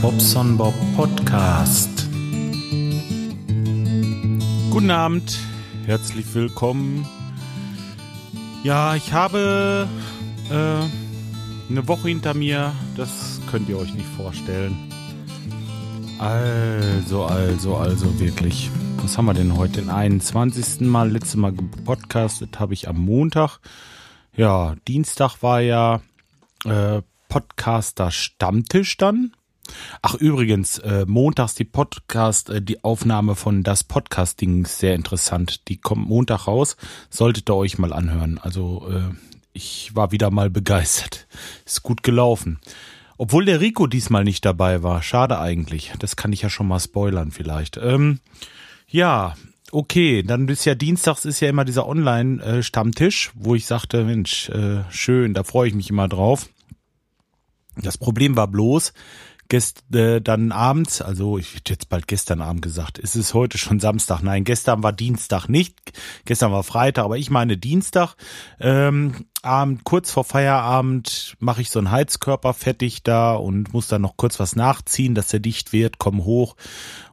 Bobson Bob Podcast. Guten Abend, herzlich willkommen. Ja, ich habe äh, eine Woche hinter mir, das könnt ihr euch nicht vorstellen. Also, also, also wirklich. Was haben wir denn heute? Den 21. Mal, letztes Mal gepodcastet habe ich am Montag. Ja, Dienstag war ja äh, Podcaster Stammtisch dann. Ach übrigens, äh, montags die Podcast, äh, die Aufnahme von das Podcasting ist sehr interessant. Die kommt Montag raus, solltet ihr euch mal anhören. Also äh, ich war wieder mal begeistert. Ist gut gelaufen. Obwohl der Rico diesmal nicht dabei war. Schade eigentlich. Das kann ich ja schon mal spoilern vielleicht. Ähm, ja, okay. Dann ist ja Dienstags ist ja immer dieser Online-Stammtisch, wo ich sagte, Mensch, äh, schön, da freue ich mich immer drauf. Das Problem war bloß, gest, äh, dann abends, also ich hätte jetzt bald gestern Abend gesagt, ist es heute schon Samstag? Nein, gestern war Dienstag nicht, gestern war Freitag, aber ich meine Dienstag. Ähm, Abend, kurz vor Feierabend mache ich so einen Heizkörper fertig da und muss dann noch kurz was nachziehen, dass der dicht wird, komm hoch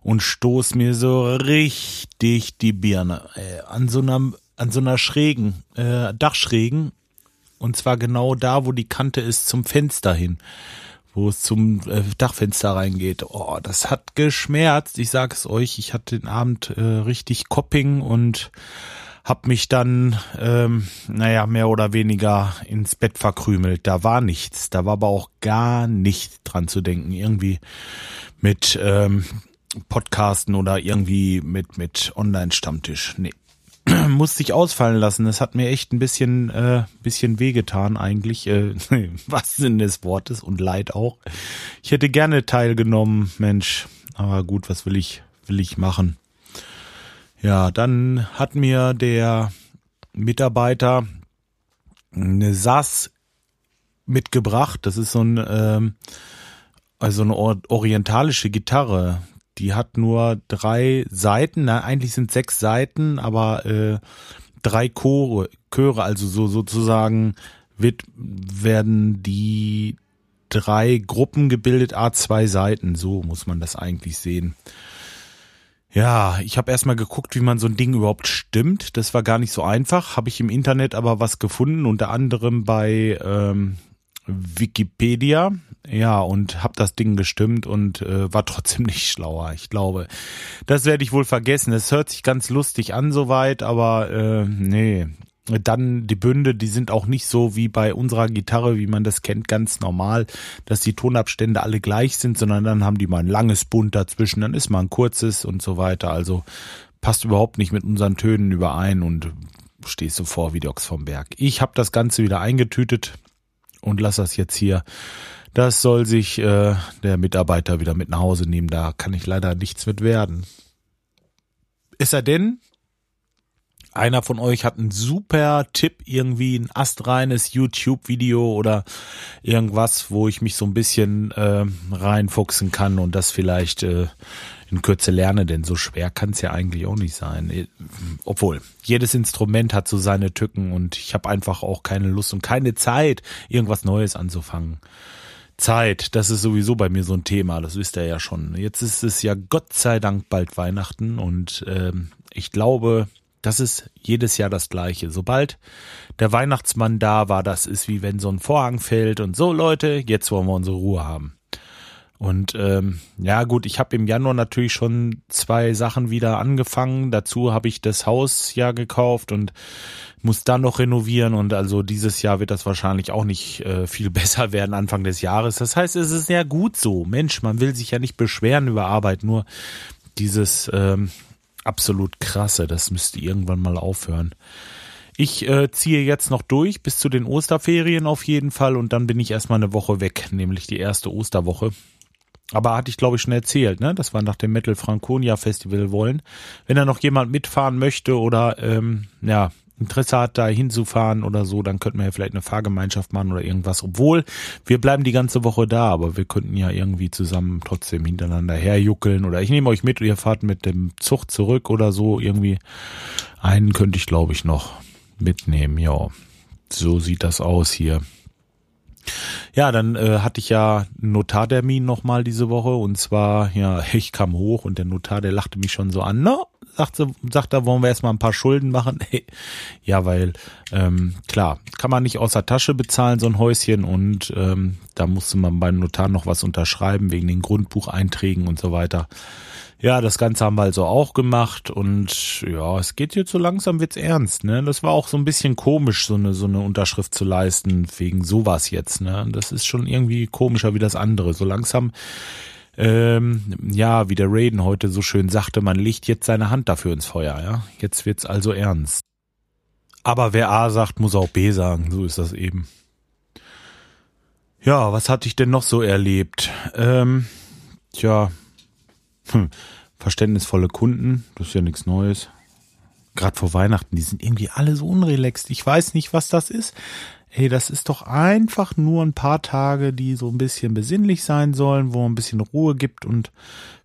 und stoß mir so richtig die Birne äh, an so einer an so einer schrägen äh, Dachschrägen und zwar genau da, wo die Kante ist zum Fenster hin wo es zum äh, Dachfenster reingeht. Oh, das hat geschmerzt. Ich sage es euch, ich hatte den Abend äh, richtig Copping und hab mich dann, ähm, naja, mehr oder weniger ins Bett verkrümelt. Da war nichts. Da war aber auch gar nicht dran zu denken. Irgendwie mit ähm, Podcasten oder irgendwie mit, mit Online-Stammtisch. Nee, musste ich ausfallen lassen. Das hat mir echt ein bisschen, äh, bisschen wehgetan eigentlich, äh, was Sinn des Wortes und Leid auch. Ich hätte gerne teilgenommen, Mensch. Aber gut, was will ich, will ich machen? Ja, dann hat mir der Mitarbeiter eine SAS mitgebracht. Das ist so ein, ähm, also eine orientalische Gitarre die hat nur drei Seiten, na, eigentlich sind sechs Seiten, aber äh, drei Chore, Chöre, also so sozusagen wird, werden die drei Gruppen gebildet, a zwei Seiten, so muss man das eigentlich sehen. Ja, ich habe erstmal geguckt, wie man so ein Ding überhaupt stimmt. Das war gar nicht so einfach. Habe ich im Internet aber was gefunden, unter anderem bei ähm, Wikipedia. Ja, und hab das Ding gestimmt und äh, war trotzdem nicht schlauer. Ich glaube, das werde ich wohl vergessen. Es hört sich ganz lustig an soweit, aber äh, nee. Dann die Bünde, die sind auch nicht so wie bei unserer Gitarre, wie man das kennt, ganz normal, dass die Tonabstände alle gleich sind, sondern dann haben die mal ein langes Bund dazwischen, dann ist mal ein kurzes und so weiter. Also passt überhaupt nicht mit unseren Tönen überein und stehst so vor wie Ochs vom Berg. Ich habe das Ganze wieder eingetütet und lass das jetzt hier. Das soll sich äh, der Mitarbeiter wieder mit nach Hause nehmen. Da kann ich leider nichts mit werden. Ist er denn? Einer von euch hat einen super Tipp, irgendwie ein astreines YouTube-Video oder irgendwas, wo ich mich so ein bisschen äh, reinfuchsen kann und das vielleicht äh, in Kürze lerne, denn so schwer kann es ja eigentlich auch nicht sein. Obwohl, jedes Instrument hat so seine Tücken und ich habe einfach auch keine Lust und keine Zeit, irgendwas Neues anzufangen. Zeit, das ist sowieso bei mir so ein Thema, das wisst ihr ja schon. Jetzt ist es ja Gott sei Dank bald Weihnachten und ähm, ich glaube, das ist jedes Jahr das gleiche. Sobald der Weihnachtsmann da war, das ist wie wenn so ein Vorhang fällt und so Leute, jetzt wollen wir unsere Ruhe haben. Und ähm, ja gut, ich habe im Januar natürlich schon zwei Sachen wieder angefangen. Dazu habe ich das Haus ja gekauft und muss dann noch renovieren. Und also dieses Jahr wird das wahrscheinlich auch nicht äh, viel besser werden Anfang des Jahres. Das heißt, es ist ja gut so. Mensch, man will sich ja nicht beschweren über Arbeit, nur dieses ähm, absolut krasse, das müsste irgendwann mal aufhören. Ich äh, ziehe jetzt noch durch bis zu den Osterferien auf jeden Fall und dann bin ich erstmal eine Woche weg, nämlich die erste Osterwoche. Aber hatte ich, glaube ich, schon erzählt, ne? dass wir nach dem Metal Franconia Festival wollen. Wenn da noch jemand mitfahren möchte oder ähm, ja, Interesse hat, da hinzufahren oder so, dann könnten wir ja vielleicht eine Fahrgemeinschaft machen oder irgendwas. Obwohl, wir bleiben die ganze Woche da, aber wir könnten ja irgendwie zusammen trotzdem hintereinander herjuckeln oder ich nehme euch mit und ihr fahrt mit dem Zug zurück oder so. Irgendwie einen könnte ich, glaube ich, noch mitnehmen. Ja, so sieht das aus hier. Ja, dann äh, hatte ich ja einen Notartermin nochmal diese Woche und zwar, ja, ich kam hoch und der Notar, der lachte mich schon so an, no, sagte, sagt er, wollen wir erstmal ein paar Schulden machen? ja, weil, ähm, klar, kann man nicht aus der Tasche bezahlen, so ein Häuschen und ähm, da musste man beim Notar noch was unterschreiben wegen den Grundbucheinträgen und so weiter. Ja, das Ganze haben wir also auch gemacht und ja, es geht jetzt so langsam wird's ernst, ne? Das war auch so ein bisschen komisch, so eine, so eine Unterschrift zu leisten wegen sowas jetzt, ne? Das ist schon irgendwie komischer wie das andere. So langsam, ähm, ja, wie der Raiden heute so schön sagte, man legt jetzt seine Hand dafür ins Feuer, ja? Jetzt wird's also ernst. Aber wer A sagt, muss auch B sagen, so ist das eben. Ja, was hatte ich denn noch so erlebt? Ähm, tja, hm, verständnisvolle Kunden, das ist ja nichts Neues. Gerade vor Weihnachten, die sind irgendwie alle so unrelaxed. Ich weiß nicht, was das ist. Hey, das ist doch einfach nur ein paar Tage, die so ein bisschen besinnlich sein sollen, wo man ein bisschen Ruhe gibt und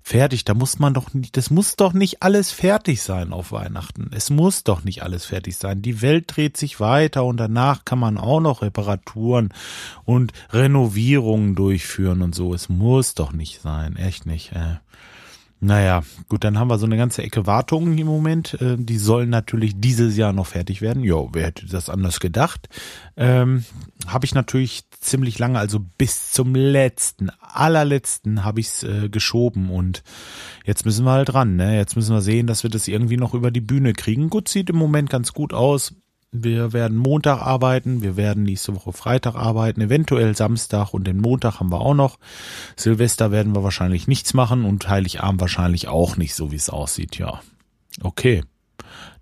fertig. Da muss man doch nicht, das muss doch nicht alles fertig sein auf Weihnachten. Es muss doch nicht alles fertig sein. Die Welt dreht sich weiter und danach kann man auch noch Reparaturen und Renovierungen durchführen und so. Es muss doch nicht sein. Echt nicht. Äh. Naja, gut, dann haben wir so eine ganze Ecke Wartungen im Moment. Äh, die sollen natürlich dieses Jahr noch fertig werden. Jo, wer hätte das anders gedacht? Ähm, habe ich natürlich ziemlich lange, also bis zum letzten, allerletzten habe ich es äh, geschoben und jetzt müssen wir halt dran. Ne? Jetzt müssen wir sehen, dass wir das irgendwie noch über die Bühne kriegen. Gut, sieht im Moment ganz gut aus. Wir werden Montag arbeiten, wir werden nächste Woche Freitag arbeiten, eventuell Samstag und den Montag haben wir auch noch. Silvester werden wir wahrscheinlich nichts machen und Heiligabend wahrscheinlich auch nicht, so wie es aussieht, ja. Okay.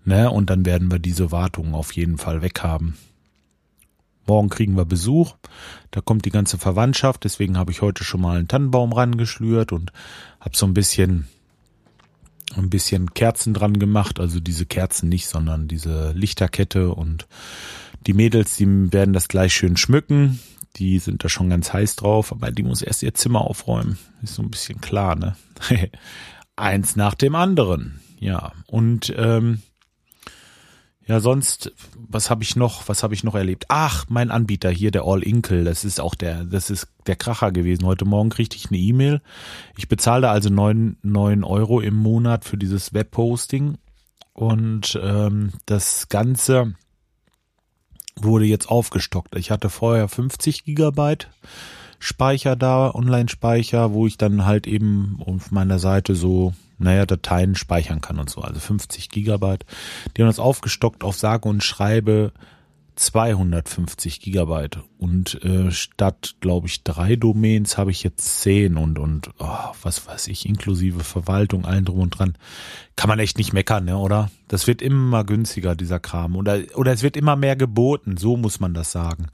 Ne, und dann werden wir diese Wartungen auf jeden Fall weghaben. Morgen kriegen wir Besuch. Da kommt die ganze Verwandtschaft. Deswegen habe ich heute schon mal einen Tannenbaum rangeschlürt und habe so ein bisschen ein bisschen Kerzen dran gemacht, also diese Kerzen nicht, sondern diese Lichterkette und die Mädels, die werden das gleich schön schmücken. Die sind da schon ganz heiß drauf, aber die muss erst ihr Zimmer aufräumen. Ist so ein bisschen klar, ne? Eins nach dem anderen. Ja. Und ähm, ja, sonst, was habe ich noch, was habe ich noch erlebt? Ach, mein Anbieter hier, der All Inkle, das ist auch der, das ist der Kracher gewesen. Heute Morgen kriegte ich eine E-Mail. Ich bezahle also neun, neun Euro im Monat für dieses Webhosting und ähm, das Ganze wurde jetzt aufgestockt. Ich hatte vorher 50 Gigabyte Speicher da, Online-Speicher, wo ich dann halt eben auf meiner Seite so naja, Dateien speichern kann und so, also 50 Gigabyte. Die haben das aufgestockt auf sage und schreibe 250 Gigabyte und äh, statt, glaube ich, drei Domains habe ich jetzt zehn und und oh, was weiß ich, inklusive Verwaltung, allen drum und dran. Kann man echt nicht meckern, ne, oder? Das wird immer günstiger, dieser Kram. Oder, oder es wird immer mehr geboten, so muss man das sagen.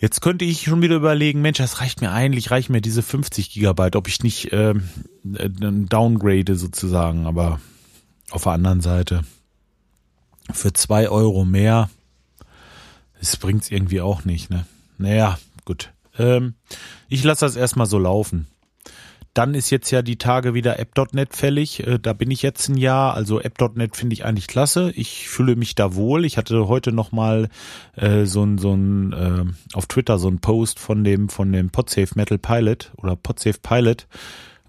Jetzt könnte ich schon wieder überlegen, Mensch, das reicht mir eigentlich, reicht mir diese 50 Gigabyte, ob ich nicht äh, downgrade sozusagen, aber auf der anderen Seite für zwei Euro mehr, das bringt's irgendwie auch nicht, ne? Naja, gut. Ähm, ich lasse das erstmal so laufen. Dann ist jetzt ja die Tage wieder App.net fällig. Äh, da bin ich jetzt ein Jahr. Also App.net finde ich eigentlich klasse. Ich fühle mich da wohl. Ich hatte heute noch mal äh, so ein so ein äh, auf Twitter so ein Post von dem von dem Podsafe Metal Pilot oder Podsafe Pilot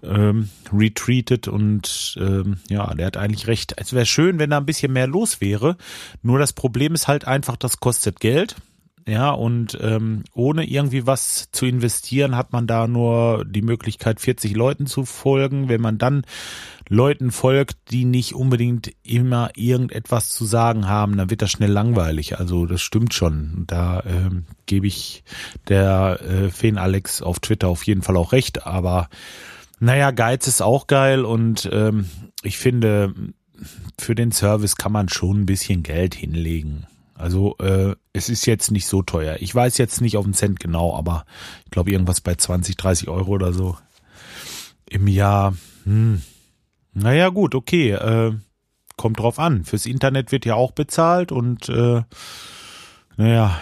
ähm, retreated und ähm, ja, der hat eigentlich recht. Es wäre schön, wenn da ein bisschen mehr los wäre. Nur das Problem ist halt einfach, das kostet Geld. Ja, und ähm, ohne irgendwie was zu investieren, hat man da nur die Möglichkeit, 40 Leuten zu folgen. Wenn man dann Leuten folgt, die nicht unbedingt immer irgendetwas zu sagen haben, dann wird das schnell langweilig. Also das stimmt schon. Da ähm, gebe ich der äh, Feen Alex auf Twitter auf jeden Fall auch recht. Aber naja, Geiz ist auch geil und ähm, ich finde, für den Service kann man schon ein bisschen Geld hinlegen. Also äh, es ist jetzt nicht so teuer. Ich weiß jetzt nicht auf den Cent genau, aber ich glaube irgendwas bei 20, 30 Euro oder so im Jahr. Hm. Naja gut, okay. Äh, kommt drauf an. Fürs Internet wird ja auch bezahlt und äh, naja,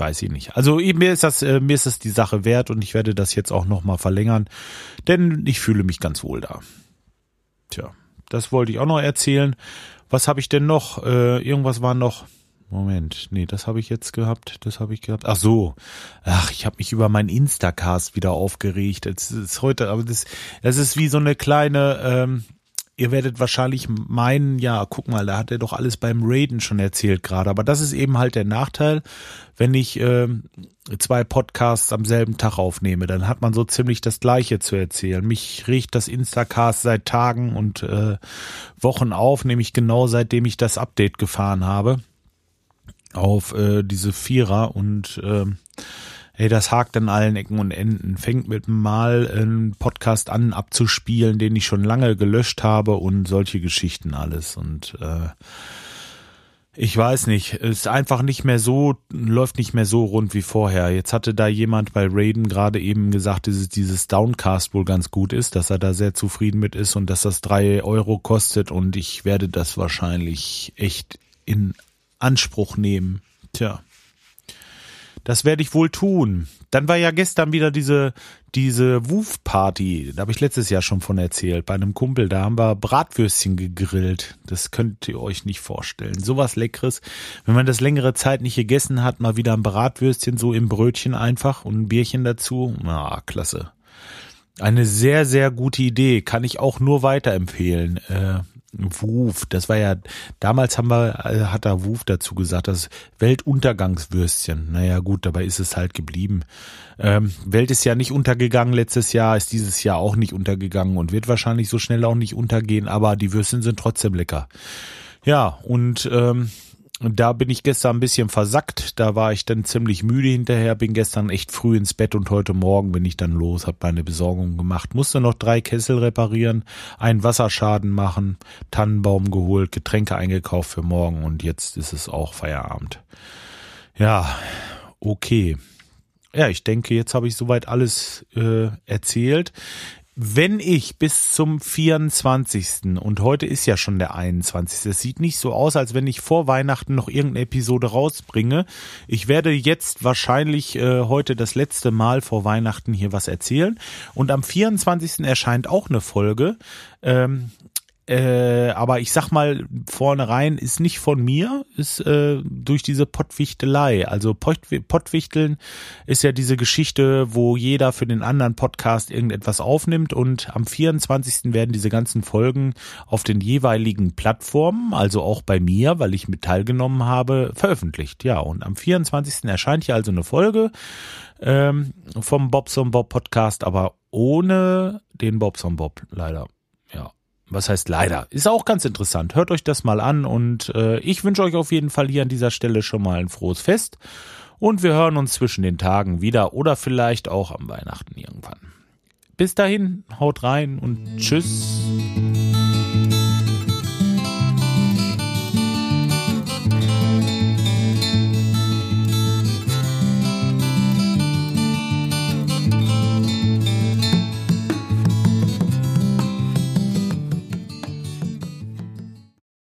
weiß ich nicht. Also mir ist das, äh, mir ist das die Sache wert und ich werde das jetzt auch nochmal verlängern, denn ich fühle mich ganz wohl da. Tja, das wollte ich auch noch erzählen. Was habe ich denn noch? Äh, irgendwas war noch. Moment, nee, das habe ich jetzt gehabt, das habe ich gehabt. Ach so, ach, ich habe mich über meinen Instacast wieder aufgeregt. Es ist heute, aber das, das ist wie so eine kleine, ähm, ihr werdet wahrscheinlich meinen, ja, guck mal, da hat er doch alles beim Raiden schon erzählt gerade. Aber das ist eben halt der Nachteil, wenn ich äh, zwei Podcasts am selben Tag aufnehme, dann hat man so ziemlich das Gleiche zu erzählen. Mich riecht das Instacast seit Tagen und äh, Wochen auf, nämlich genau seitdem ich das Update gefahren habe auf äh, diese Vierer und äh, Ey, das hakt an allen Ecken und Enden. Fängt mit mal einen Podcast an abzuspielen, den ich schon lange gelöscht habe und solche Geschichten alles. Und äh, ich weiß nicht, ist einfach nicht mehr so, läuft nicht mehr so rund wie vorher. Jetzt hatte da jemand bei Raiden gerade eben gesagt, dass dieses Downcast wohl ganz gut ist, dass er da sehr zufrieden mit ist und dass das drei Euro kostet und ich werde das wahrscheinlich echt in Anspruch nehmen. Tja. Das werde ich wohl tun. Dann war ja gestern wieder diese, diese Wuf-Party. Da habe ich letztes Jahr schon von erzählt. Bei einem Kumpel, da haben wir Bratwürstchen gegrillt. Das könnt ihr euch nicht vorstellen. Sowas Leckeres. Wenn man das längere Zeit nicht gegessen hat, mal wieder ein Bratwürstchen so im Brötchen einfach und ein Bierchen dazu. Na, klasse. Eine sehr, sehr gute Idee. Kann ich auch nur weiterempfehlen. Äh, Wuf, das war ja, damals haben wir, äh, hat da Wuf dazu gesagt, das Weltuntergangswürstchen. Naja, gut, dabei ist es halt geblieben. Ähm, Welt ist ja nicht untergegangen letztes Jahr, ist dieses Jahr auch nicht untergegangen und wird wahrscheinlich so schnell auch nicht untergehen, aber die Würstchen sind trotzdem lecker. Ja, und ähm, da bin ich gestern ein bisschen versackt. Da war ich dann ziemlich müde hinterher, bin gestern echt früh ins Bett und heute Morgen bin ich dann los, habe meine Besorgung gemacht, musste noch drei Kessel reparieren, einen Wasserschaden machen, Tannenbaum geholt, Getränke eingekauft für morgen und jetzt ist es auch Feierabend. Ja, okay. Ja, ich denke, jetzt habe ich soweit alles äh, erzählt wenn ich bis zum 24. und heute ist ja schon der 21. Es sieht nicht so aus, als wenn ich vor Weihnachten noch irgendeine Episode rausbringe. Ich werde jetzt wahrscheinlich äh, heute das letzte Mal vor Weihnachten hier was erzählen. Und am 24. erscheint auch eine Folge. Ähm, äh, aber ich sag mal vornherein, ist nicht von mir, ist äh, durch diese Pottwichtelei. Also Pott, Pottwichteln ist ja diese Geschichte, wo jeder für den anderen Podcast irgendetwas aufnimmt und am 24. werden diese ganzen Folgen auf den jeweiligen Plattformen, also auch bei mir, weil ich mit teilgenommen habe, veröffentlicht. Ja, und am 24. erscheint hier also eine Folge ähm, vom Bobson Bob Podcast, aber ohne den Bobson Bob leider. Was heißt leider? Ist auch ganz interessant. Hört euch das mal an und äh, ich wünsche euch auf jeden Fall hier an dieser Stelle schon mal ein frohes Fest und wir hören uns zwischen den Tagen wieder oder vielleicht auch am Weihnachten irgendwann. Bis dahin, haut rein und tschüss.